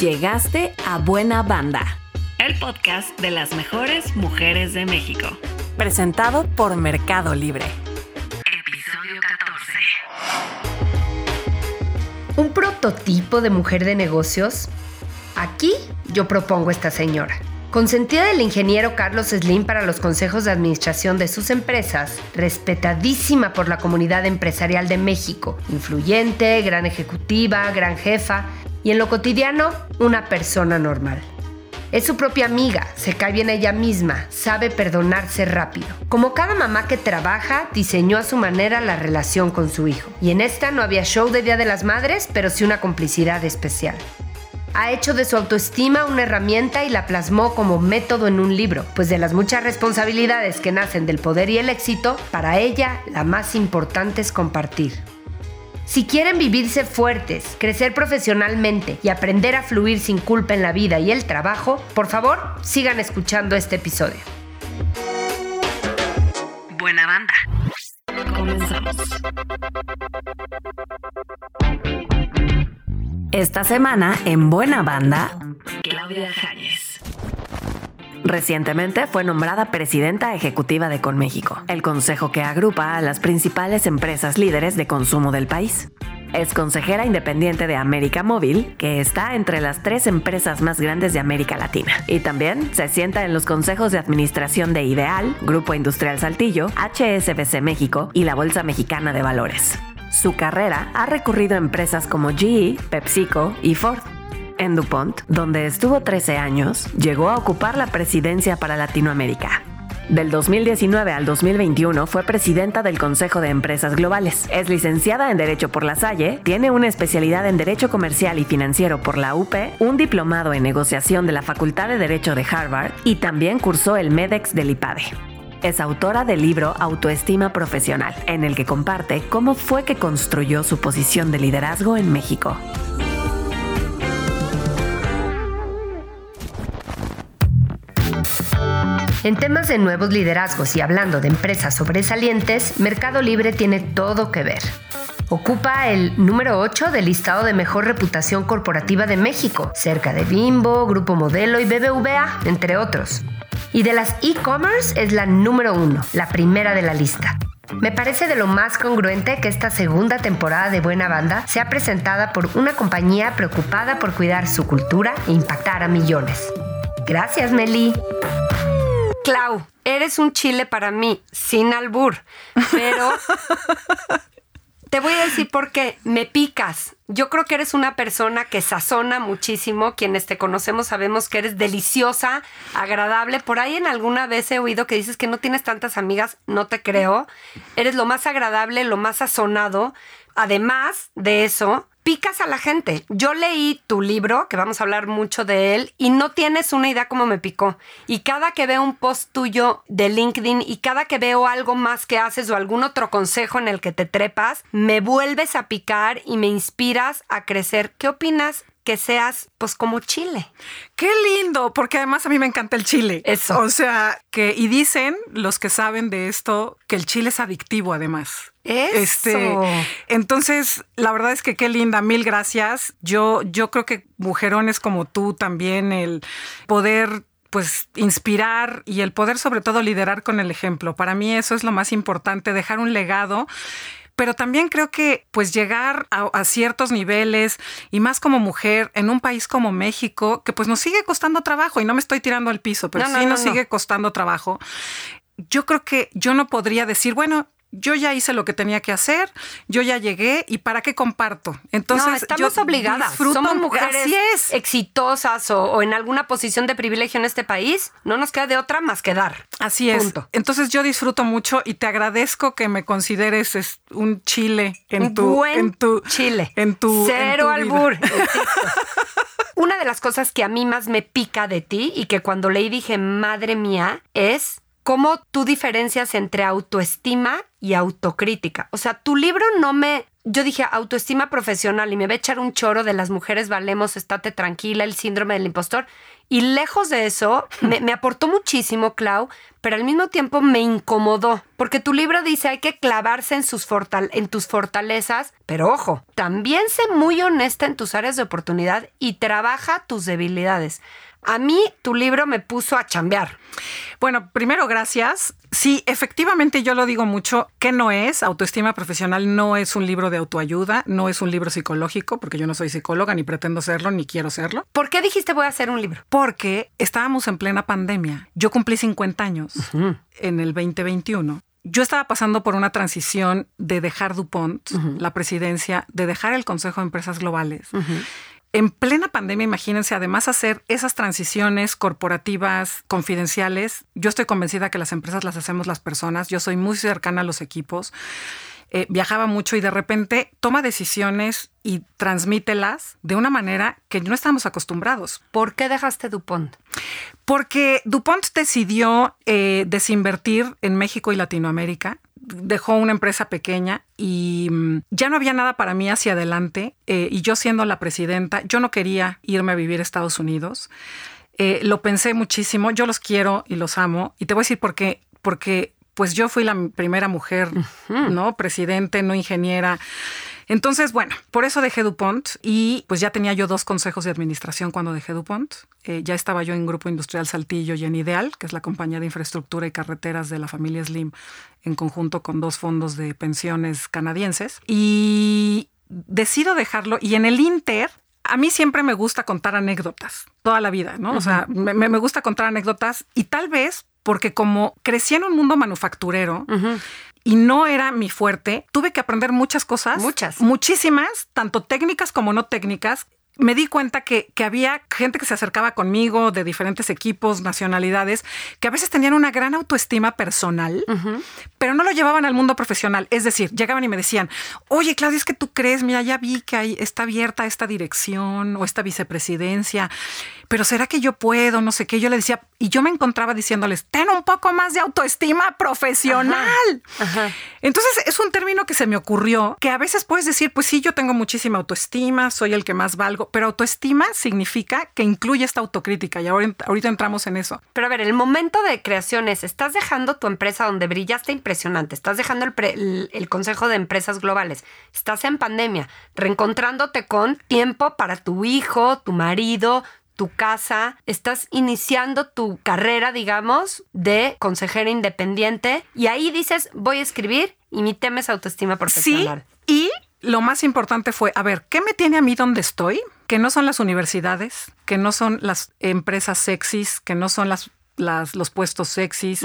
Llegaste a Buena Banda, el podcast de las mejores mujeres de México. Presentado por Mercado Libre. Episodio 14. ¿Un prototipo de mujer de negocios? Aquí yo propongo esta señora. Consentida del ingeniero Carlos Slim para los consejos de administración de sus empresas, respetadísima por la comunidad empresarial de México, influyente, gran ejecutiva, gran jefa y en lo cotidiano una persona normal. Es su propia amiga, se cae bien ella misma, sabe perdonarse rápido. Como cada mamá que trabaja, diseñó a su manera la relación con su hijo. Y en esta no había show de Día de las Madres, pero sí una complicidad especial ha hecho de su autoestima una herramienta y la plasmó como método en un libro, pues de las muchas responsabilidades que nacen del poder y el éxito, para ella la más importante es compartir. Si quieren vivirse fuertes, crecer profesionalmente y aprender a fluir sin culpa en la vida y el trabajo, por favor, sigan escuchando este episodio. Buena banda. Comenzamos. Esta semana, en Buena Banda, Claudia. Recientemente fue nombrada presidenta ejecutiva de Conméxico, el consejo que agrupa a las principales empresas líderes de consumo del país. Es consejera independiente de América Móvil, que está entre las tres empresas más grandes de América Latina. Y también se sienta en los consejos de administración de Ideal, Grupo Industrial Saltillo, HSBC México y la Bolsa Mexicana de Valores. Su carrera ha recurrido a empresas como GE, PepsiCo y Ford. En DuPont, donde estuvo 13 años, llegó a ocupar la presidencia para Latinoamérica. Del 2019 al 2021 fue presidenta del Consejo de Empresas Globales. Es licenciada en Derecho por la Salle, tiene una especialidad en Derecho Comercial y Financiero por la UP, un diplomado en negociación de la Facultad de Derecho de Harvard y también cursó el MEDEX del IPADE. Es autora del libro Autoestima Profesional, en el que comparte cómo fue que construyó su posición de liderazgo en México. En temas de nuevos liderazgos y hablando de empresas sobresalientes, Mercado Libre tiene todo que ver. Ocupa el número 8 del listado de mejor reputación corporativa de México, cerca de Bimbo, Grupo Modelo y BBVA, entre otros. Y de las e-commerce es la número uno, la primera de la lista. Me parece de lo más congruente que esta segunda temporada de Buena Banda sea presentada por una compañía preocupada por cuidar su cultura e impactar a millones. Gracias, Meli. Clau, eres un chile para mí, sin albur, pero te voy a decir por qué. Me picas. Yo creo que eres una persona que sazona muchísimo. Quienes te conocemos sabemos que eres deliciosa, agradable. Por ahí en alguna vez he oído que dices que no tienes tantas amigas. No te creo. Eres lo más agradable, lo más sazonado. Además de eso, picas a la gente. Yo leí tu libro, que vamos a hablar mucho de él, y no tienes una idea cómo me picó. Y cada que veo un post tuyo de LinkedIn y cada que veo algo más que haces o algún otro consejo en el que te trepas, me vuelves a picar y me inspiras a crecer. ¿Qué opinas que seas pues como Chile. Qué lindo, porque además a mí me encanta el chile. Eso. O sea, que y dicen los que saben de esto que el chile es adictivo además. Eso. Este, entonces, la verdad es que qué linda, mil gracias. Yo yo creo que mujerones como tú también el poder pues inspirar y el poder sobre todo liderar con el ejemplo. Para mí eso es lo más importante, dejar un legado pero también creo que pues llegar a, ciertos niveles y más como mujer en un país como México, que pues nos sigue costando trabajo y no me estoy tirando al piso, pero sí nos sigue costando trabajo. Yo creo que yo no podría decir, bueno, yo ya hice lo que tenía que hacer, yo ya llegué y para qué comparto. Entonces, no, estamos obligadas. Somos mujeres exitosas o, en alguna posición de privilegio en este país. No nos queda de otra más que dar. Así es. Entonces yo disfruto mucho y te agradezco que me consideres un chile en tu, en tu chile, en tu cero albur. Una de las cosas que a mí más me pica de ti y que cuando leí dije madre mía es cómo tú diferencias entre autoestima y autocrítica. O sea, tu libro no me... Yo dije autoestima profesional y me va a echar un choro de las mujeres valemos, estate tranquila, el síndrome del impostor. Y lejos de eso, me, aportó muchísimo, Clau, pero al mismo tiempo me incomodó, porque tu libro dice hay que clavarse en tus fortalezas, pero ojo, también sé muy honesta en tus áreas de oportunidad y trabaja tus debilidades. A mí tu libro me puso a chambear. Bueno, primero, gracias. Sí, efectivamente yo lo digo mucho, que no es? Autoestima profesional no es un libro de autoayuda, no es un libro psicológico, porque yo no soy psicóloga, ni pretendo serlo, ni quiero serlo. ¿Por qué dijiste voy a hacer un libro? Porque estábamos en plena pandemia. Yo cumplí 50 años en el 2021 yo estaba pasando por una transición de dejar DuPont, la presidencia, de dejar el Consejo de Empresas Globales, en plena pandemia, imagínense, además hacer esas transiciones corporativas confidenciales. Yo estoy convencida que las empresas las hacemos las personas. Yo soy muy cercana a los equipos. Eh, viajaba mucho y de repente toma decisiones y transmítelas de una manera que no estamos acostumbrados. ¿Por qué dejaste DuPont? Porque DuPont decidió eh, desinvertir en México y Latinoamérica dejó una empresa pequeña y mm, ya no había nada para mí hacia adelante. Eh, y yo siendo la presidenta, yo no quería irme a vivir a Estados Unidos. Eh, lo pensé muchísimo, yo los quiero y los amo. Y te voy a decir por qué. Porque pues yo fui la primera mujer, ¿no? Presidente, no ingeniera. Entonces, bueno, por eso dejé DuPont y pues ya tenía yo dos consejos de administración cuando dejé DuPont. Eh, ya estaba yo en Grupo Industrial Saltillo y en Ideal, que es la compañía de infraestructura y carreteras de la familia Slim, en conjunto con dos fondos de pensiones canadienses. Y decido dejarlo y en el Inter a mí siempre me gusta contar anécdotas, toda la vida, ¿no? O sea, me, me, gusta contar anécdotas y tal vez porque como crecí en un mundo manufacturero, y no era mi fuerte. Tuve que aprender muchas cosas. Muchas. Muchísimas, tanto técnicas como no técnicas. Me di cuenta que, que, había gente que se acercaba conmigo de diferentes equipos, nacionalidades, que a veces tenían una gran autoestima personal, pero no lo llevaban al mundo profesional. Es decir, llegaban y me decían, oye, Claudia, es que tú crees, mira, ya vi que ahí está abierta esta dirección o esta vicepresidencia pero ¿será que yo puedo? No sé qué. Yo le decía, y yo me encontraba diciéndoles, ten un poco más de autoestima profesional. Entonces es un término que se me ocurrió, que a veces puedes decir, pues sí, yo tengo muchísima autoestima, soy el que más valgo, pero autoestima significa que incluye esta autocrítica y ahorita, ahorita entramos en eso. Pero a ver, el momento de creación es, estás dejando tu empresa donde brillaste impresionante, estás dejando el, el Consejo de Empresas Globales, estás en pandemia, reencontrándote con tiempo para tu hijo, tu marido, tu casa, estás iniciando tu carrera, digamos, de consejera independiente y ahí dices, voy a escribir y mi tema es autoestima profesional. Sí, y lo más importante fue, a ver, ¿qué me tiene a mí donde estoy? Que no son las universidades, que no son las empresas sexys, que no son las, las los puestos sexys,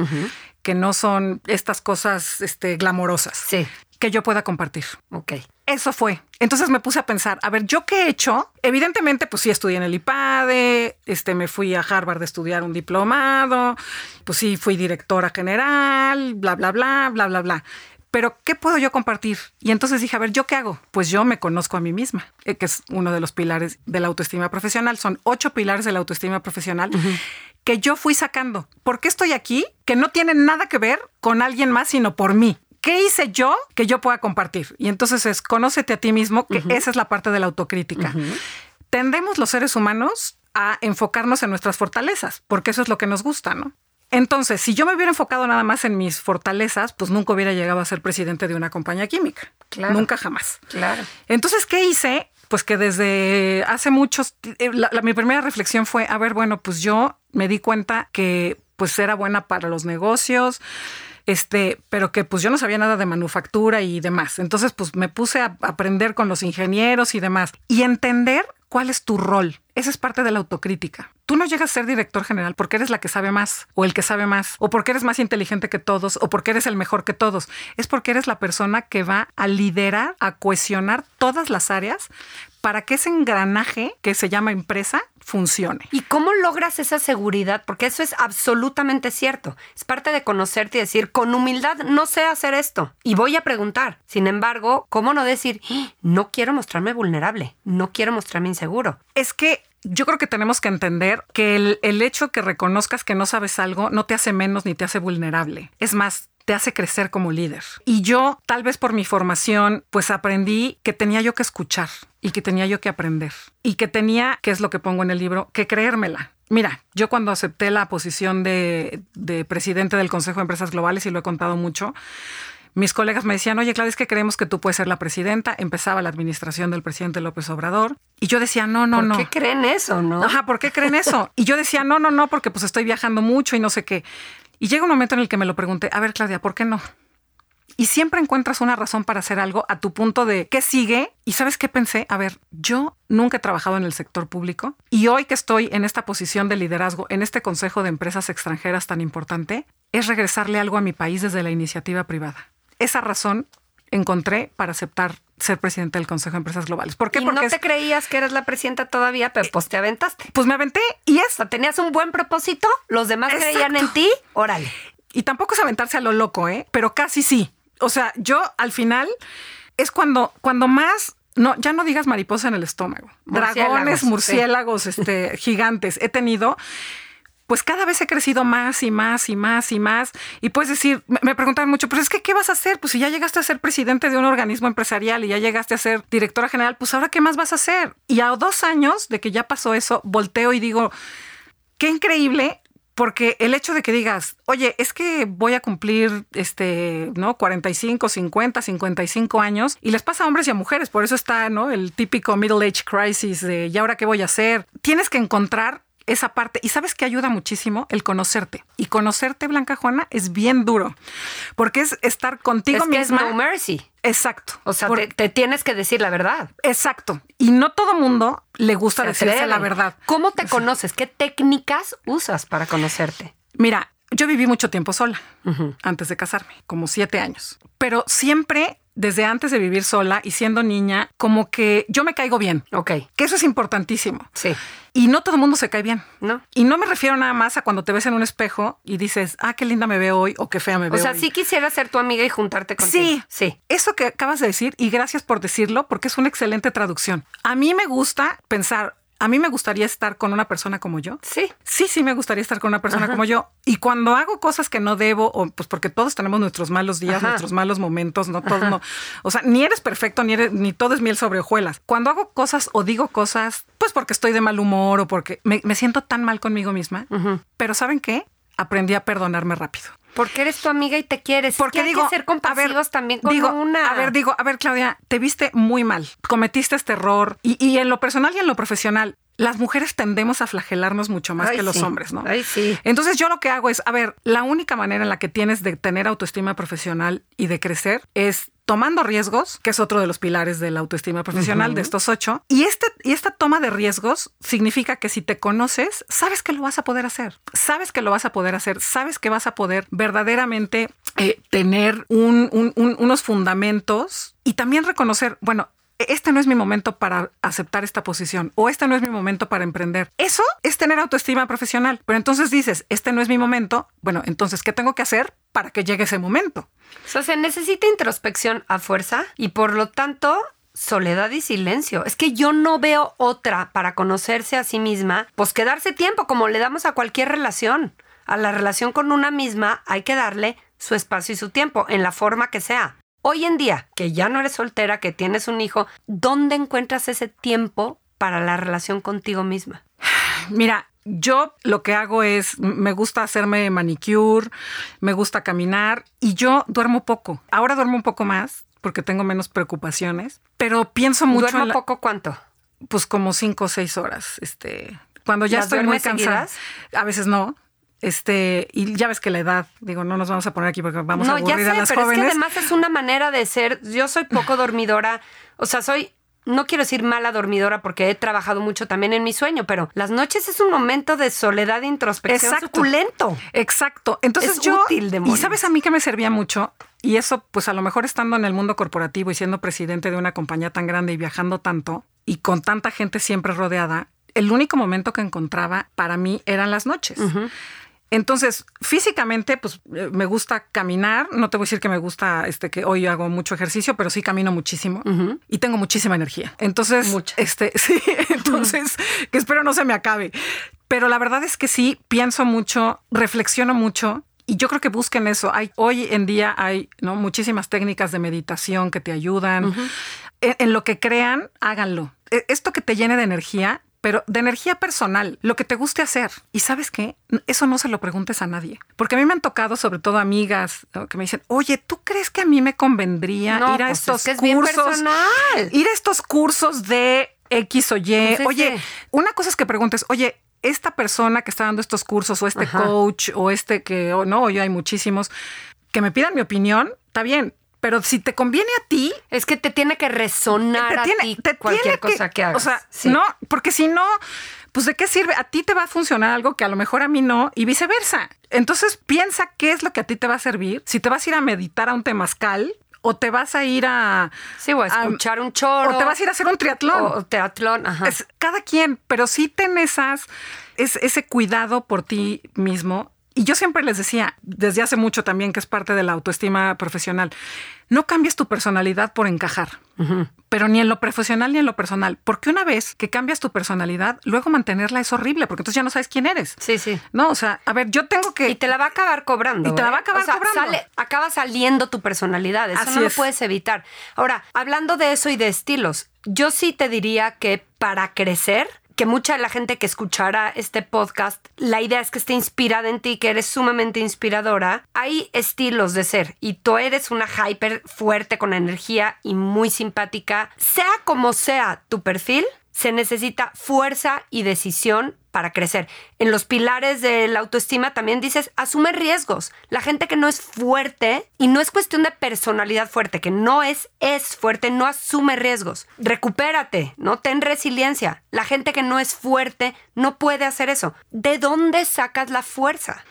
que no son estas cosas este, glamorosas. Sí que yo pueda compartir. Ok. Eso fue. Entonces me puse a pensar, a ver, ¿yo qué he hecho? Evidentemente, pues sí estudié en el IPADE, este, me fui a Harvard a estudiar un diplomado, pues sí fui directora general, bla, bla, bla, bla, bla, bla. Pero, ¿qué puedo yo compartir? Y entonces dije, a ver, ¿yo qué hago? Pues yo me conozco a mí misma, eh, que es uno de los pilares de la autoestima profesional. Son ocho pilares de la autoestima profesional que yo fui sacando. ¿Por qué estoy aquí? Que no tienen nada que ver con alguien más, sino por mí. ¿Qué hice yo que yo pueda compartir? Y entonces es, conócete a ti mismo, que esa es la parte de la autocrítica. Tendemos los seres humanos a enfocarnos en nuestras fortalezas, porque eso es lo que nos gusta, ¿no? Entonces, si yo me hubiera enfocado nada más en mis fortalezas, pues nunca hubiera llegado a ser presidente de una compañía química. Nunca jamás. Claro. Entonces, ¿qué hice? Pues que desde hace muchos, eh, mi primera reflexión fue, a ver, bueno, pues yo me di cuenta que pues era buena para los negocios, este, pero que pues yo no sabía nada de manufactura y demás. Entonces, pues me puse a aprender con los ingenieros y demás y entender cuál es tu rol. Esa es parte de la autocrítica. Tú no llegas a ser director general porque eres la que sabe más o el que sabe más o porque eres más inteligente que todos o porque eres el mejor que todos. Es porque eres la persona que va a liderar, a cohesionar todas las áreas para que ese engranaje que se llama empresa funcione. ¿Y cómo logras esa seguridad? Porque eso es absolutamente cierto. Es parte de conocerte y decir, con humildad no sé hacer esto y voy a preguntar. Sin embargo, ¿cómo no decir, ¡Ah! no quiero mostrarme vulnerable, no quiero mostrarme inseguro? Es que yo creo que tenemos que entender que el, el hecho que reconozcas que no sabes algo no te hace menos ni te hace vulnerable. Es más, te hace crecer como líder. Y yo, tal vez por mi formación, pues aprendí que tenía yo que escuchar y que tenía yo que aprender y que tenía, que es lo que pongo en el libro, que creérmela. Mira, yo cuando acepté la posición de, de presidente del Consejo de Empresas Globales, y lo he contado mucho, mis colegas me decían, oye, Claudia, es que creemos que tú puedes ser la presidenta. Empezaba la administración del presidente López Obrador. Y yo decía, no, no, no. ¿Por qué creen eso, no? Ajá, ¿por qué creen eso? Y yo decía, no, no, no, porque pues estoy viajando mucho y no sé qué. Y llega un momento en el que me lo pregunté, a ver, Claudia, ¿por qué no? Y siempre encuentras una razón para hacer algo a tu punto de qué sigue. Y sabes qué pensé, a ver, yo nunca he trabajado en el sector público y hoy que estoy en esta posición de liderazgo, en este consejo de empresas extranjeras tan importante, es regresarle algo a mi país desde la iniciativa privada esa razón encontré para aceptar ser presidente del Consejo de Empresas Globales. ¿Por qué? Y Porque no te creías que eras la presidenta todavía, pero pues te aventaste. Pues me aventé y es. tenías un buen propósito, los demás creían en ti, órale. Y tampoco es aventarse a lo loco, ¿eh? Pero casi sí. O sea, yo al final es cuando, cuando más no, ya no digas mariposa en el estómago. Dragones, murciélagos, este, gigantes. He tenido pues cada vez he crecido más y más y más y más. Y puedes decir, me preguntan mucho, pero es que, ¿qué vas a hacer? Pues si ya llegaste a ser presidente de un organismo empresarial y ya llegaste a ser directora general, pues ahora, ¿qué más vas a hacer? Y a dos años de que ya pasó eso, volteo y digo, qué increíble porque el hecho de que digas, oye, es que voy a cumplir este, ¿no? 45, 50, 55 años y les pasa a hombres y a mujeres, por eso está, ¿no? El típico middle age crisis de ¿y ahora qué voy a hacer? Tienes que encontrar esa parte. Y sabes que ayuda muchísimo el conocerte. Y conocerte, Blanca Juana, es bien duro. Porque es estar contigo es misma. es no mercy. Exacto. O sea, te, tienes que decir la verdad. Exacto. Y no todo mundo le gusta decirse la verdad. ¿Cómo te conoces? ¿Qué técnicas usas para conocerte? Mira, yo viví mucho tiempo sola antes de casarme, como siete años. Pero siempre desde antes de vivir sola y siendo niña, como que yo me caigo bien. Ok. Que eso es importantísimo. Sí. Y no todo el mundo se cae bien. No. Y no me refiero nada más a cuando te ves en un espejo y dices, ah, qué linda me veo hoy o qué fea me veo. O sea, sí quisiera ser tu amiga y juntarte contigo. Sí, sí. Eso que acabas de decir, y gracias por decirlo, porque es una excelente traducción. A mí me gusta pensar, a mí me gustaría estar con una persona como yo. Sí. Sí, sí me gustaría estar con una persona como yo. Y cuando hago cosas que no debo, o pues porque todos tenemos nuestros malos días, nuestros malos momentos, no todos no. O sea, ni eres perfecto, ni eres, ni todo es miel sobre hojuelas. Cuando hago cosas o digo cosas, pues porque estoy de mal humor o porque me, siento tan mal conmigo misma. Pero ¿saben qué? Aprendí a perdonarme rápido. Porque eres tu amiga y te quieres. Porque digo, hay que ser compasivos también con digo, una. A ver, digo, a ver, Claudia, te viste muy mal. Cometiste este error. Y, y en lo personal y en lo profesional, las mujeres tendemos a flagelarnos mucho más que los hombres, ¿no? Ay, sí. Entonces yo lo que hago es, a ver, la única manera en la que tienes de tener autoestima profesional y de crecer es tomando riesgos, que es otro de los pilares de la autoestima profesional de estos ocho. Y, este, y esta toma de riesgos significa que si te conoces, sabes que lo vas a poder hacer, sabes que lo vas a poder hacer, sabes que vas a poder verdaderamente eh, tener unos fundamentos y también reconocer, bueno, este no es mi momento para aceptar esta posición o este no es mi momento para emprender. Eso es tener autoestima profesional. Pero entonces dices, este no es mi momento. Bueno, entonces, ¿qué tengo que hacer para que llegue ese momento? O sea, se necesita introspección a fuerza y por lo tanto soledad y silencio. Es que yo no veo otra para conocerse a sí misma, pues quedarse tiempo como le damos a cualquier relación. A la relación con una misma hay que darle su espacio y su tiempo, en la forma que sea. Hoy en día, que ya no eres soltera, que tienes un hijo, ¿dónde encuentras ese tiempo para la relación contigo misma? Mira, yo lo que hago es, me gusta hacerme manicure, me gusta caminar y yo duermo poco. Ahora duermo un poco más porque tengo menos preocupaciones, pero pienso mucho. ¿Duermo poco cuánto? Pues como cinco o seis horas. Este, cuando ya estoy muy cansada. A veces no. Este, y ya ves que la edad, digo, no nos vamos a poner aquí porque vamos a aburrir ya a las pero jóvenes. Es que además es una manera de ser. Yo soy poco dormidora, o sea, soy no quiero decir mala dormidora porque he trabajado mucho también en mi sueño, pero las noches es un momento de soledad e introspección Exacto. suculento. Exacto. Entonces yo útil, y sabes a mí que me servía mucho y eso pues a lo mejor estando en el mundo corporativo y siendo presidente de una compañía tan grande y viajando tanto y con tanta gente siempre rodeada, el único momento que encontraba para mí eran las noches. Entonces, físicamente, pues eh, me gusta caminar. No te voy a decir que me gusta, este, que hoy hago mucho ejercicio, pero sí camino muchísimo y tengo muchísima energía. Entonces, este, sí, entonces, que espero no se me acabe. Pero la verdad es que sí, pienso mucho, reflexiono mucho Y yo creo que busquen eso. Hay, hoy en día hay ¿no? muchísimas técnicas de meditación que te ayudan. en, en lo que crean, háganlo. E, Esto que te llene de energía, pero de energía personal, lo que te guste hacer. Y sabes qué, eso no se lo preguntes a nadie. Porque a mí me han tocado, sobre todo amigas, ¿no? que me dicen, oye, ¿tú crees que a mí me convendría No, ir a pues estos es que es bien cursos? personal. Ir a estos cursos de X o Y. Pues es oye, que- una cosa es que preguntes, oye, esta persona que está dando estos cursos o este Ajá. coach o este que, o no, yo hay muchísimos, que me pidan mi opinión, está bien. Pero si te conviene a ti, Es que te tiene que resonar te a tiene, ti te cualquier tiene cosa que hagas. O sea, Sí. no, porque si no, pues de qué sirve? A ti te va a funcionar algo que a lo mejor a mí no y viceversa. Entonces piensa qué es lo que a ti te va a servir. Si te vas a ir a meditar a un temazcal o te vas a ir a... Sí, o a a- escuchar un choro. O te vas a ir a hacer un triatlón. O teatlón, ajá. Es cada quien, pero sí ten esas, es, ese cuidado por ti mismo. Y yo siempre les decía, desde hace mucho también, que es parte de la autoestima profesional, no cambies tu personalidad por encajar, pero ni en lo profesional ni en lo personal, porque una vez que cambias tu personalidad, luego mantenerla es horrible, porque entonces ya no sabes quién eres. Sí, sí. No, o sea, a ver, yo tengo que... Y te la va a acabar cobrando. Y te la ¿eh? va a acabar O sea, cobrando. sale- acaba saliendo tu personalidad. Eso Así no lo es. puedes evitar. Ahora, hablando de eso y de estilos, yo sí te diría que para crecer, que mucha de la gente que escuchará este podcast, la idea es que esté inspirada en ti, que eres sumamente inspiradora. Hay estilos de ser y tú eres una hyper fuerte con energía y muy simpática. Sea como sea tu perfil, se necesita fuerza y decisión para crecer. En los pilares de la autoestima también dices, asume riesgos. La gente que no es fuerte, y no es cuestión de personalidad fuerte, que no es, es fuerte, no asume riesgos. Recupérate, no ten resiliencia. La gente que no es fuerte no puede hacer eso. ¿De dónde sacas la fuerza?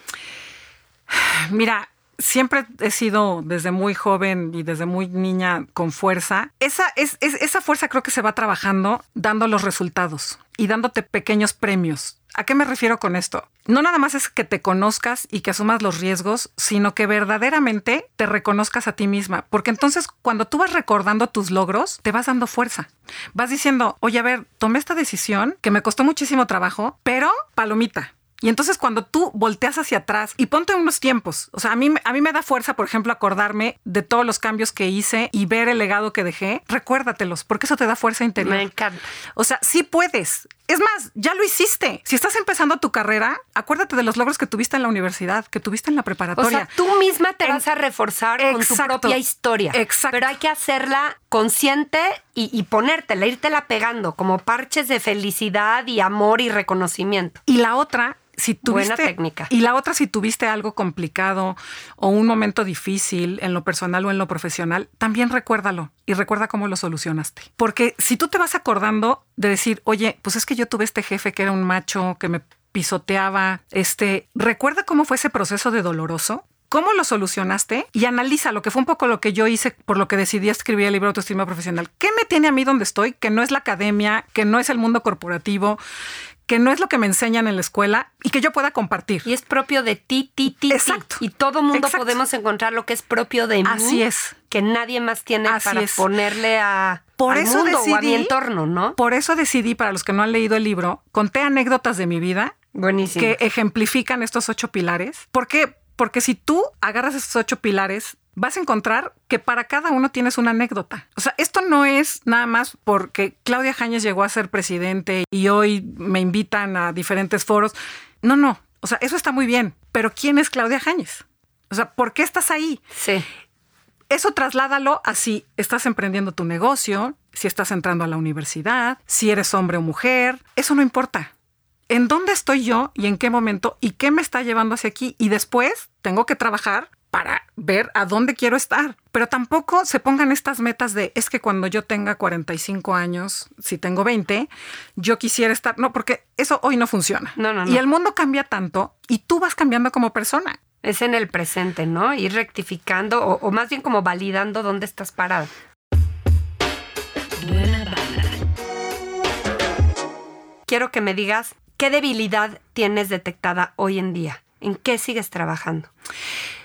Mira, siempre he sido desde muy joven y desde muy niña con fuerza. Esa, es, es- esa fuerza creo que se va trabajando dando los resultados y dándote pequeños premios. ¿A qué me refiero con esto? No nada más es que te conozcas y que asumas los riesgos, sino que verdaderamente te reconozcas a ti misma. Porque entonces cuando tú vas recordando tus logros, te vas dando fuerza. Vas diciendo, oye, a ver, tomé esta decisión que me costó muchísimo trabajo, pero palomita. Y entonces cuando tú volteas hacia atrás y ponte unos tiempos, o sea, a mí, a mí me da fuerza, por ejemplo, acordarme de todos los cambios que hice y ver el legado que dejé, recuérdatelos, porque eso te da fuerza interior. Me encanta. O sea, sí puedes. Es más, ya lo hiciste. Si estás empezando tu carrera, acuérdate de los logros que tuviste en la universidad, que tuviste en la O preparatoria. sea, tú misma te En- vas a reforzar con tu Exacto. propia historia. Exacto. Pero hay que hacerla consciente y, y ponértela, irtela pegando como parches de felicidad y amor y reconocimiento. Y la otra, si tuviste. Buena técnica. Y la otra, si tuviste algo complicado o un momento difícil en lo personal o en lo profesional, también recuérdalo y recuerda cómo lo solucionaste. Porque si tú te vas acordando de decir, oye, pues es que yo tuve este jefe que era un macho que me pisoteaba, este, recuerda cómo fue ese proceso de doloroso. ¿Cómo lo solucionaste? Y analiza lo que fue un poco lo que yo hice, por lo que decidí escribir el libro Autoestima Profesional. ¿Qué me tiene a mí donde estoy? Que no es la academia, que no es el mundo corporativo, que no es lo que me enseñan en la escuela y que yo pueda compartir. Y es propio de ti, ti, ti. ti. Exacto. Y todo mundo Exacto. podemos encontrar lo que es propio de mí. Así es. Que nadie más tiene Así para es. ponerle a, Por al eso mundo o a mi decidí- entorno, ¿no? Por eso decidí, para los que no han leído el libro, conté anécdotas de mi vida Buenísimo. que ejemplifican estos ocho pilares. ¿Por qué? Porque si tú agarras estos ocho pilares, vas a encontrar que para cada uno tienes una anécdota. O sea, esto no es nada más porque Claudia Jañez llegó a ser presidente y hoy me invitan a diferentes foros. No, no. O sea, eso está muy bien. Pero ¿quién es Claudia Jañez? O sea, ¿por qué estás ahí? Sí. Eso trasládalo a si estás emprendiendo tu negocio, si estás entrando a la universidad, si eres hombre o mujer. Eso no importa. ¿En dónde estoy yo y en qué momento y qué me está llevando hacia aquí? Y después tengo que trabajar para ver a dónde quiero estar. Pero tampoco se pongan estas metas de es que cuando yo tenga 45 años, si tengo 20, yo quisiera estar. No, porque eso hoy no funciona. No, no, no. Y el mundo cambia tanto y tú vas cambiando como persona. Es en el presente, ¿no? Ir rectificando o, o más bien como validando dónde estás parado. Quiero que me digas qué debilidad tienes detectada hoy en día. ¿En qué sigues trabajando?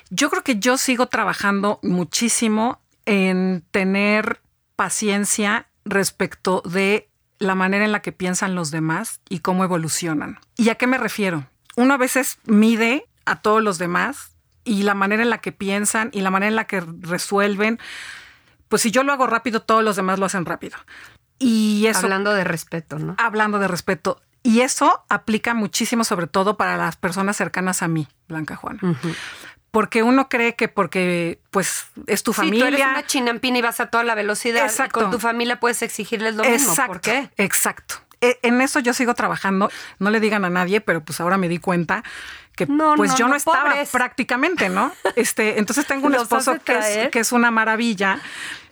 Yo creo que yo sigo trabajando muchísimo en tener paciencia respecto de la manera en la que piensan los demás y cómo evolucionan. ¿Y a qué me refiero? Uno a veces mide a todos los demás y la manera en la que piensan y la manera en la que resuelven. Pues si yo lo hago rápido, todos los demás lo hacen rápido. Y eso, hablando de respeto, ¿no? Hablando de respeto. Y eso aplica muchísimo, sobre todo para las personas cercanas a mí, Blanca Juana. Porque uno cree que porque pues es tu familia. Sí, tú eres una chinampina y vas a toda la velocidad. Exacto. Y con tu familia puedes exigirles lo mismo. ¿Por qué? Exacto. E, en eso yo sigo trabajando. No le digan a nadie, pero pues ahora me di cuenta que pues yo no, estaba prácticamente, ¿no? Este, entonces tengo un esposo que es, que es, una maravilla,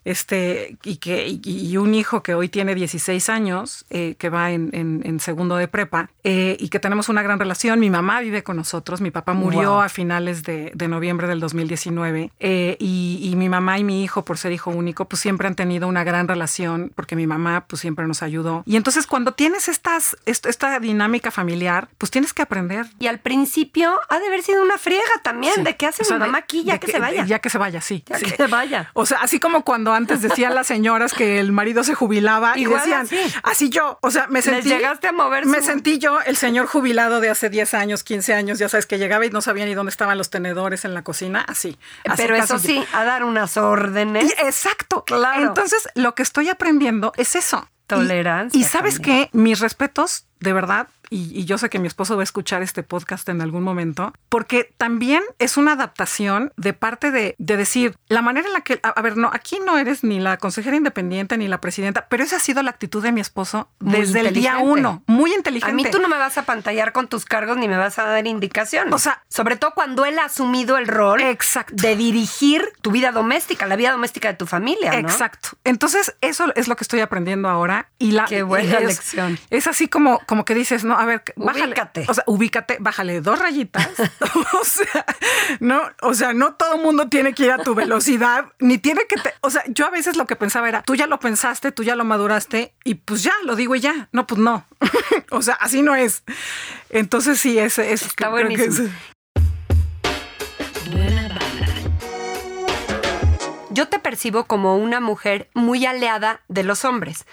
este, y, que, y, un hijo que hoy tiene 16 años, eh, que va en, en, segundo de prepa, eh, y que tenemos una gran relación. Mi mamá vive con nosotros, mi papá murió a finales de, de, noviembre del 2019, eh, y, y, mi mamá y mi hijo, por ser hijo único, pues siempre han tenido una gran relación, porque mi mamá pues siempre nos ayudó. Y entonces cuando tienes estas, esta dinámica familiar, pues tienes que aprender. Y al principio ha de haber sido una friega también, de qué hace mi mamá aquí, ya que, se vaya. Ya que se vaya, sí. Ya que se vaya. O sea, así como cuando antes decían las señoras que el marido se jubilaba y decían, así. yo, o sea, me sentí... llegaste a mover Me sentí yo el señor jubilado de hace 10 años, 15 años, ya sabes, que llegaba y no sabía ni dónde estaban los tenedores en la cocina, así. Pero eso sí, a dar unas órdenes. exacto. Claro. Entonces, lo que estoy aprendiendo es eso. Tolerancia. Y, sabes que mis respetos, de verdad, y, yo sé que mi esposo va a escuchar este podcast en algún momento, porque también es una adaptación de parte de, decir la manera en la que, a, ver, no, aquí no eres ni la consejera independiente ni la presidenta, pero esa ha sido la actitud de mi esposo desde el día uno, muy inteligente. A mí tú no me vas a pantallar con tus cargos ni me vas a dar indicaciones. O sea, sobre todo cuando él ha asumido el rol de dirigir tu vida doméstica, la vida doméstica de tu familia. ¿no? Exacto. Entonces, eso es lo que estoy aprendiendo ahora. Y la, Qué buena lección. Es así como, como que dices, no, a ver, bájale, ubícate. O sea, ubícate, bájale dos rayitas. o sea, no, o sea, no todo el mundo tiene que ir a tu velocidad, ni tiene que te, o sea, yo a veces lo que pensaba era, tú ya lo pensaste, tú ya lo maduraste y pues ya, lo digo y ya. No, pues no. o sea, así no es. Entonces sí, es, es Está buenísimo. Yo te percibo como una mujer muy aliada de los hombres.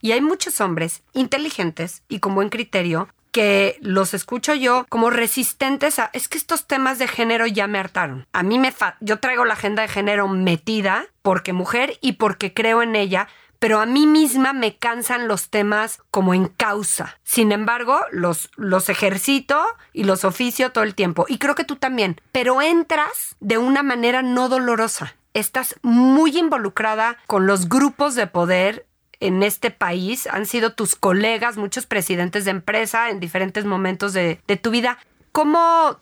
Y hay muchos hombres inteligentes y con buen criterio que los escucho yo como resistentes a es que estos temas de género ya me hartaron. A mí me yo traigo la agenda de género metida porque mujer y porque creo en ella, pero a mí misma me cansan los temas como en causa. Sin embargo, los, los ejercito y los oficio todo el tiempo. Y creo que tú también. Pero entras de una manera no dolorosa. Estás muy involucrada con los grupos de poder en este país han sido tus colegas, muchos presidentes de empresa en diferentes momentos de, tu vida. ¿Cómo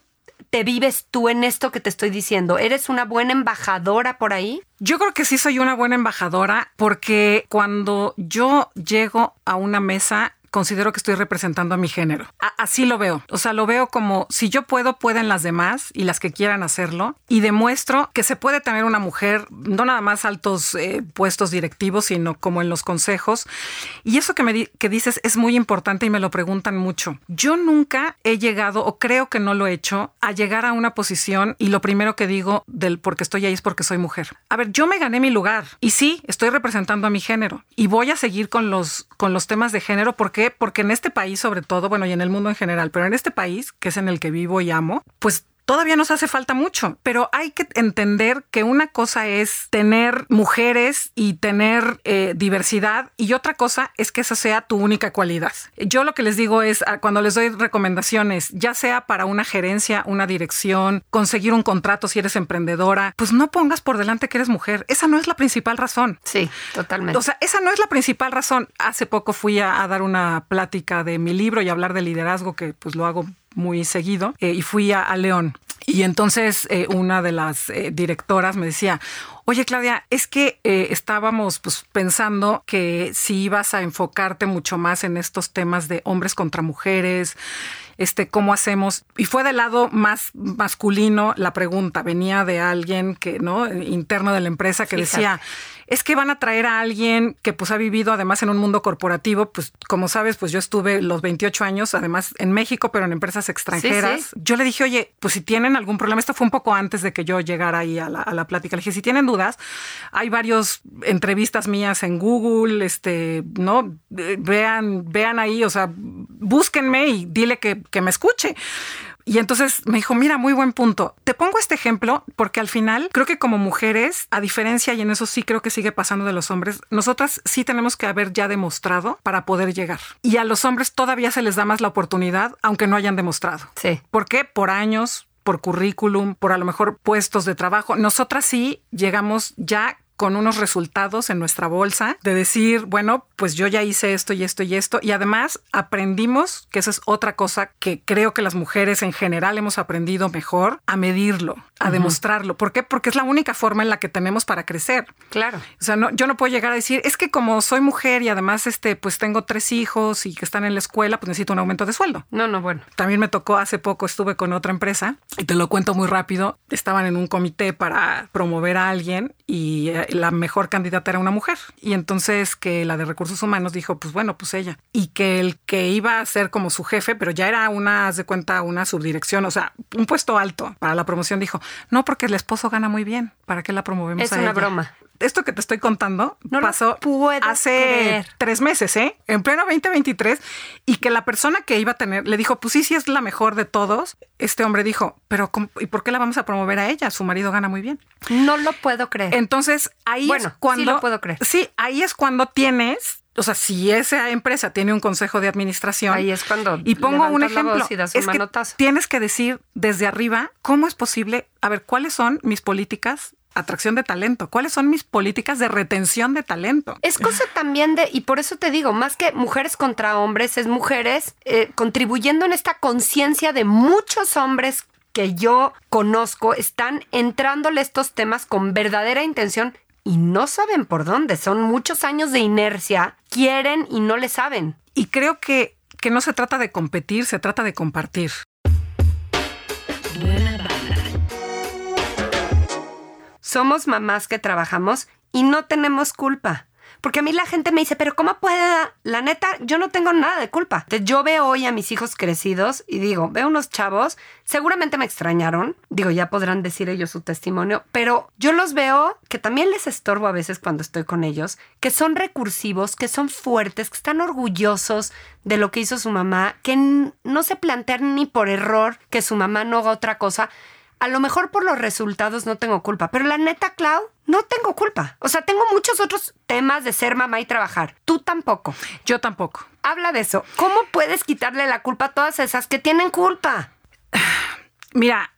te vives tú en esto que te estoy diciendo? ¿Eres una buena embajadora por ahí? Yo creo que sí soy una buena embajadora porque cuando yo llego a una mesa considero que estoy representando a mi género. así lo veo. O sea, lo veo como si yo puedo, pueden las demás y las que quieran hacerlo. Y demuestro que se puede tener una mujer, no nada más altos eh, puestos directivos, sino como en los consejos. Y eso que me que dices es muy importante y me lo preguntan mucho. Yo nunca he llegado, o creo que no lo he hecho, a llegar a una posición y lo primero que digo del porque estoy ahí es porque soy mujer. A ver, yo me gané mi lugar y sí, estoy representando a mi género y voy a seguir con los, con los temas de género porque porque en este país, sobre todo, bueno, y en el mundo en general, pero en este país, que es en el que vivo y amo, pues todavía nos hace falta mucho, pero hay que entender que una cosa es tener mujeres y tener eh, diversidad y otra cosa es que esa sea tu única cualidad. Yo lo que les digo es, ah, cuando les doy recomendaciones, ya sea para una gerencia, una dirección, conseguir un contrato si eres emprendedora, pues no pongas por delante que eres mujer. Esa no es la principal razón. Sí, totalmente. O sea, esa no es la principal razón. Hace poco fui a, dar una plática de mi libro y hablar de liderazgo, que pues lo hago muy seguido eh, y fui a, León. Y entonces eh, una de las eh, directoras me decía, oye Claudia, es que estábamos pues, pensando que si ibas a enfocarte mucho más en estos temas de hombres contra mujeres, este, cómo hacemos. Y fue del lado más masculino la pregunta, venía de alguien que, ¿no? Interno de la empresa que decía, es que van a traer a alguien que pues ha vivido además en un mundo corporativo, pues como sabes, pues yo estuve los 28 años además en México, pero en empresas extranjeras. Yo le dije, oye, pues si tienen algún problema, esto fue un poco antes de que yo llegara ahí a la, a la plática, le dije, si tienen dudas, hay varios entrevistas mías en Google, este, ¿no? Vean, vean ahí, o sea, búsquenme y dile que, que me escuche. Y entonces me dijo, mira, muy buen punto. Te pongo este ejemplo porque al final creo que como mujeres, a diferencia, y en eso sí creo que sigue pasando de los hombres, nosotras sí tenemos que haber ya demostrado para poder llegar. Y a los hombres todavía se les da más la oportunidad, aunque no hayan demostrado. Sí. ¿Por qué? Por años, por currículum, por a lo mejor puestos de trabajo. Nosotras sí llegamos ya con unos resultados en nuestra bolsa de decir, bueno, pues yo ya hice esto y esto y esto. Y además aprendimos, que esa es otra cosa que creo que las mujeres en general hemos aprendido mejor, a medirlo, a demostrarlo. ¿Por qué? Porque es la única forma en la que tenemos para crecer. Claro. O sea, no, yo no puedo llegar a decir, es que como soy mujer y además este, pues tengo tres hijos y que están en la escuela, pues necesito un aumento de sueldo. No, no, bueno. También me tocó hace poco, estuve con otra empresa y te lo cuento muy rápido. Estaban en un comité para promover a alguien y eh, la mejor candidata era una mujer. Y entonces que la de recursos humanos dijo, pues bueno, pues ella. Y que el que iba a ser como su jefe, pero ya era una, haz de cuenta, una subdirección, o sea, un puesto alto para la promoción, dijo, no, porque el esposo gana muy bien. ¿Para qué la promovemos? Es a una ella?". broma. Esto que te estoy contando No pasó hace creer. tres meses, ¿eh? En pleno 2023, y que la persona que iba a tener le dijo, pues sí, sí es la mejor de todos. Este hombre dijo, pero ¿cómo- ¿y por qué la vamos a promover a ella? Su marido gana muy bien. No lo puedo creer. Entonces ahí Bueno, es cuando. sí lo puedo creer. Sí, ahí es cuando tienes. O sea, si esa empresa tiene un consejo de administración. Ahí es cuando Y pongo un ejemplo. y das un es que manotazo. tienes que decir desde arriba cómo es posible. A ver, ¿cuáles son mis políticas? Atracción de talento. ¿Cuáles son mis políticas de retención de talento? Es cosa también de, y por eso te digo, más que mujeres contra hombres, es mujeres eh, contribuyendo en esta conciencia de muchos hombres que yo conozco, están entrándole estos temas con verdadera intención y no saben por dónde. Son muchos años de inercia, quieren y no le saben. Y creo que, que no se trata de competir, se trata de compartir. Somos mamás que trabajamos y no tenemos culpa. Porque a mí la gente me dice, pero ¿cómo puede? La neta, yo no tengo nada de culpa. Yo veo hoy a mis hijos crecidos y digo, veo unos chavos, seguramente me extrañaron, digo, ya podrán decir ellos su testimonio, pero yo los veo que también les estorbo a veces cuando estoy con ellos, que son recursivos, que son fuertes, que están orgullosos de lo que hizo su mamá, que no se plantean ni por error que su mamá no haga otra cosa. A lo mejor por los resultados no tengo culpa, pero la neta, Clau, no tengo culpa. O sea, tengo muchos otros temas de ser mamá y trabajar. Tú tampoco. Yo tampoco. Habla de eso. ¿Cómo puedes quitarle la culpa a todas esas que tienen culpa? Mira,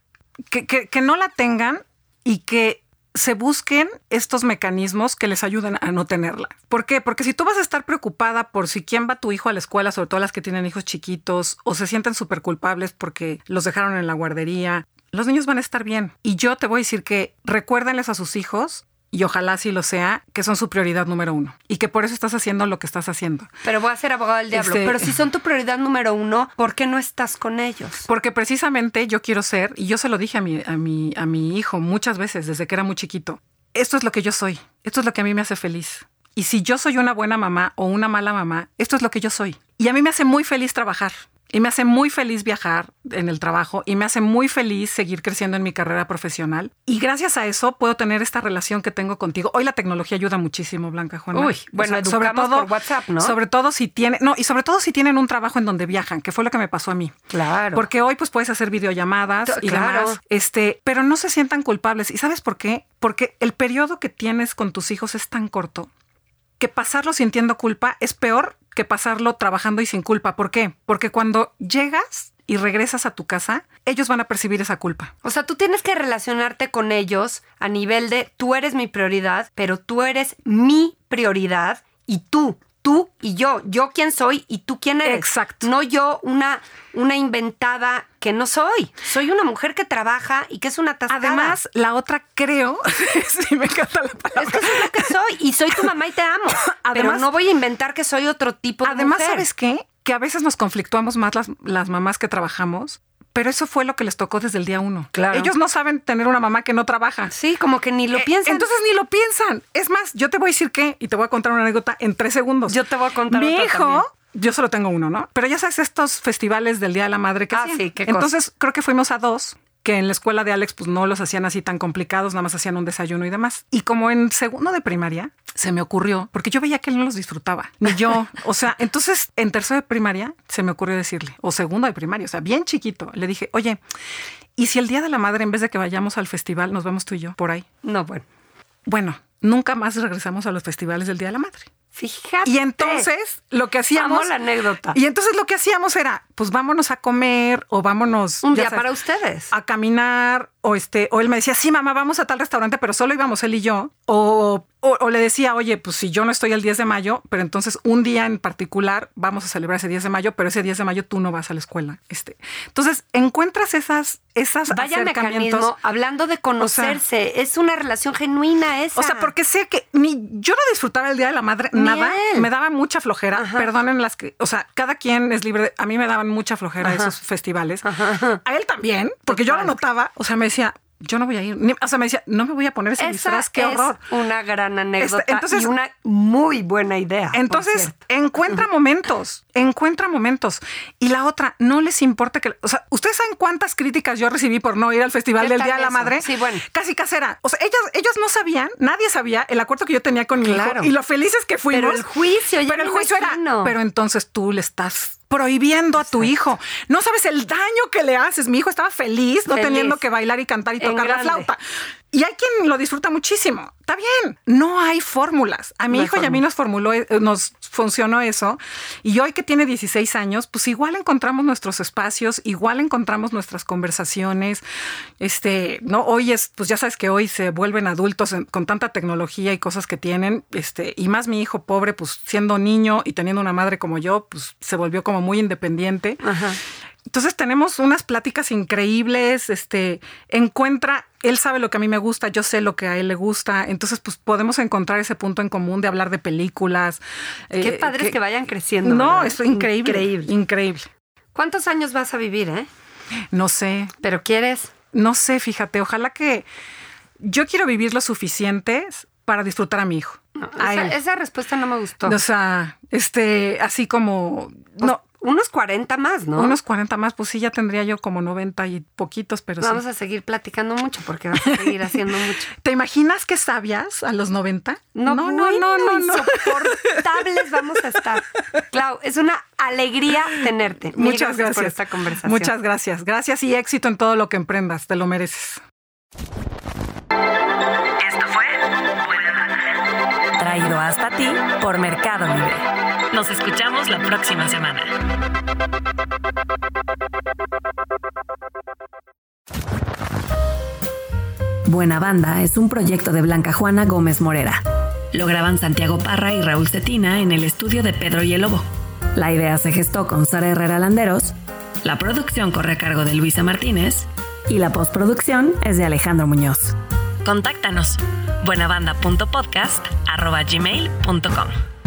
que, que- que no la tengan y que se busquen estos mecanismos que les ayuden a no tenerla. ¿Por qué? Porque si tú vas a estar preocupada por si quién va tu hijo a la escuela, sobre todo las que tienen hijos chiquitos, o se sienten súper culpables porque los dejaron en la guardería, los niños van a estar bien. Y yo te voy a decir que recuérdenles a sus hijos, y ojalá así lo sea, que son su prioridad número uno. Y que por eso estás haciendo lo que estás haciendo. Pero voy a ser abogado del diablo. Este- Pero si son tu prioridad número uno, ¿por qué no estás con ellos? Porque precisamente yo quiero ser, y yo se lo dije a mi, a mi, a mi hijo muchas veces desde que era muy chiquito, esto es lo que yo soy, esto es lo que a mí me hace feliz. Y si yo soy una buena mamá o una mala mamá, esto es lo que yo soy. Y a mí me hace muy feliz trabajar. Y me hace muy feliz viajar en el trabajo y me hace muy feliz seguir creciendo en mi carrera profesional. Y gracias a eso puedo tener esta relación que tengo contigo. Hoy la tecnología ayuda muchísimo, Blanca Juana. Uy, bueno, educamos por WhatsApp, ¿no? Sobre todo si tienen, no, y sobre todo si tienen un trabajo en donde viajan, que fue lo que me pasó a mí. Claro. Porque hoy pues puedes hacer videollamadas T- y claro. demás, este, pero no se sientan culpables. ¿Y sabes por qué? Porque el periodo que tienes con tus hijos es tan corto que pasarlo sintiendo culpa es peor que pasarlo trabajando y sin culpa. ¿Por qué? Porque cuando llegas y regresas a tu casa, ellos van a percibir esa culpa. O sea, tú tienes que relacionarte con ellos a nivel de tú eres mi prioridad, pero tú eres mi prioridad y tú, tú y yo, yo quién soy y tú quién eres. Exacto. No yo una, una inventada que no soy. Soy una mujer que trabaja y que es una atascada. Además, la otra creo, sí me encanta la palabra. es que es lo que soy y soy tu mamá y te amo. pero Además- no voy a inventar que soy otro tipo de Además, mujer. ¿sabes qué? Que a veces nos conflictuamos más las, las mamás que trabajamos, pero eso fue lo que les tocó desde el día uno. Claro. Ellos no saben tener una mamá que no trabaja. Sí, como que ni lo Eh, piensan. Entonces ni lo piensan. Es más, yo te voy a decir qué, y te voy a contar una anécdota en tres segundos. Yo te voy a contar Mi otra hijo, también. yo solo tengo uno, ¿no? Pero ya sabes, estos festivales del Día de la Madre que Ah, sí, qué cosa. Entonces creo que fuimos a dos que en la escuela de Alex pues no los hacían así tan complicados, nada más hacían un desayuno y demás. Y como en segundo de primaria se me ocurrió, porque yo veía que él no los disfrutaba, ni yo. O sea, entonces en tercero de primaria se me ocurrió decirle, o segundo de primaria, o sea, bien chiquito, le dije, oye, ¿y si el Día de la Madre, en vez de que vayamos al festival, nos vemos tú y yo por ahí? No, bueno. Bueno, nunca más regresamos a los festivales del Día de la Madre. Fíjate. Y entonces lo que hacíamos. Amo la anécdota. Y entonces lo que hacíamos era, pues vámonos a comer o vámonos. Un día sabes, para ustedes. A caminar o este, o él me decía, sí, mamá, vamos a tal restaurante, pero solo íbamos él y yo. O, o, o le decía, oye, pues si yo no estoy el 10 de mayo, pero entonces un día en particular vamos a celebrar ese 10 de mayo, pero ese 10 de mayo tú no vas a la escuela. Este, entonces encuentras esas, esas Vaya mecanismo, hablando de conocerse, es una relación genuina esa. O sea, porque sé que ni yo no disfrutaba el Día de la Madre, Ni nada. él. Me daba mucha flojera. Ajá. Perdonen las que, o sea, cada quien es libre. de- a mí me daban mucha flojera esos festivales. A él también, porque yo lo notaba. O sea, me decía, yo no voy a ir. Ni- o sea, me decía, no me voy a poner ese esa disfraz, qué es horror. una gran anécdota Este, entonces- y una muy buena idea. Entonces, encuentra momentos, encuentra momentos. Y la otra, no les importa que, o sea, ¿ustedes saben cuántas críticas yo recibí por no ir al Festival ¿Qué del Día de la? Madre? Sí, bueno. Casi casera. O sea, ellas, ellas no sabían, nadie sabía el acuerdo que yo tenía con mi Claro. hijo y lo felices que fuimos. Pero el juicio, ya Pero el juicio imagino. era, pero entonces tú le estás prohibiendo a tu hijo. No sabes el daño que le haces. Mi hijo estaba feliz no Feliz. teniendo que bailar y cantar y tocar la flauta. Y hay quien lo disfruta muchísimo. Está bien. No hay fórmulas. A mi No hijo y a mí nos formuló, eh, nos funcionó eso. Y hoy que tiene 16 años, pues igual encontramos nuestros espacios, igual encontramos nuestras conversaciones. Este, no, hoy es, pues ya sabes que hoy se vuelven adultos con tanta tecnología y cosas que tienen. Este, y más mi hijo pobre, pues siendo niño y teniendo una madre como yo, pues se volvió como muy independiente. Ajá. Entonces tenemos unas pláticas increíbles, este, encuentra, él sabe lo que a mí me gusta, yo sé lo que a él le gusta, entonces pues podemos encontrar ese punto en común de hablar de películas. Qué eh, padre es que vayan creciendo. No, ¿verdad? es increíble, Increíble. increíble. ¿Cuántos años vas a vivir, eh? No sé, ¿Pero quieres? no sé, fíjate, ojalá que yo quiero vivir lo suficiente para disfrutar a mi hijo. a Esa, esa respuesta no me gustó. O sea, este, así como, no, Unos 40 más, ¿no? unos 40 más, pues sí, ya tendría yo como 90 y poquitos, pero sí. Vamos a seguir platicando mucho porque vas a seguir haciendo mucho. ¿Te imaginas que sabias a los 90? No, no, no, no, no. Insoportables vamos a estar. Clau, es una alegría tenerte. Mil Muchas gracias. por esta conversación. Muchas gracias. Gracias y éxito en todo lo que emprendas. Te lo mereces. Esto fue. Traído hasta ti por Mercado Libre. Nos escuchamos la próxima semana. Buena Banda es un proyecto de Blanca Juana Gómez Morera. Lo graban Santiago Parra y Raúl Cetina en el estudio de Pedro y el Lobo. La idea se gestó con Sara Herrera Landeros, la producción corre a cargo de Luisa Martínez y la postproducción es de Alejandro Muñoz. Contáctanos buenabanda.podcast.gmail.com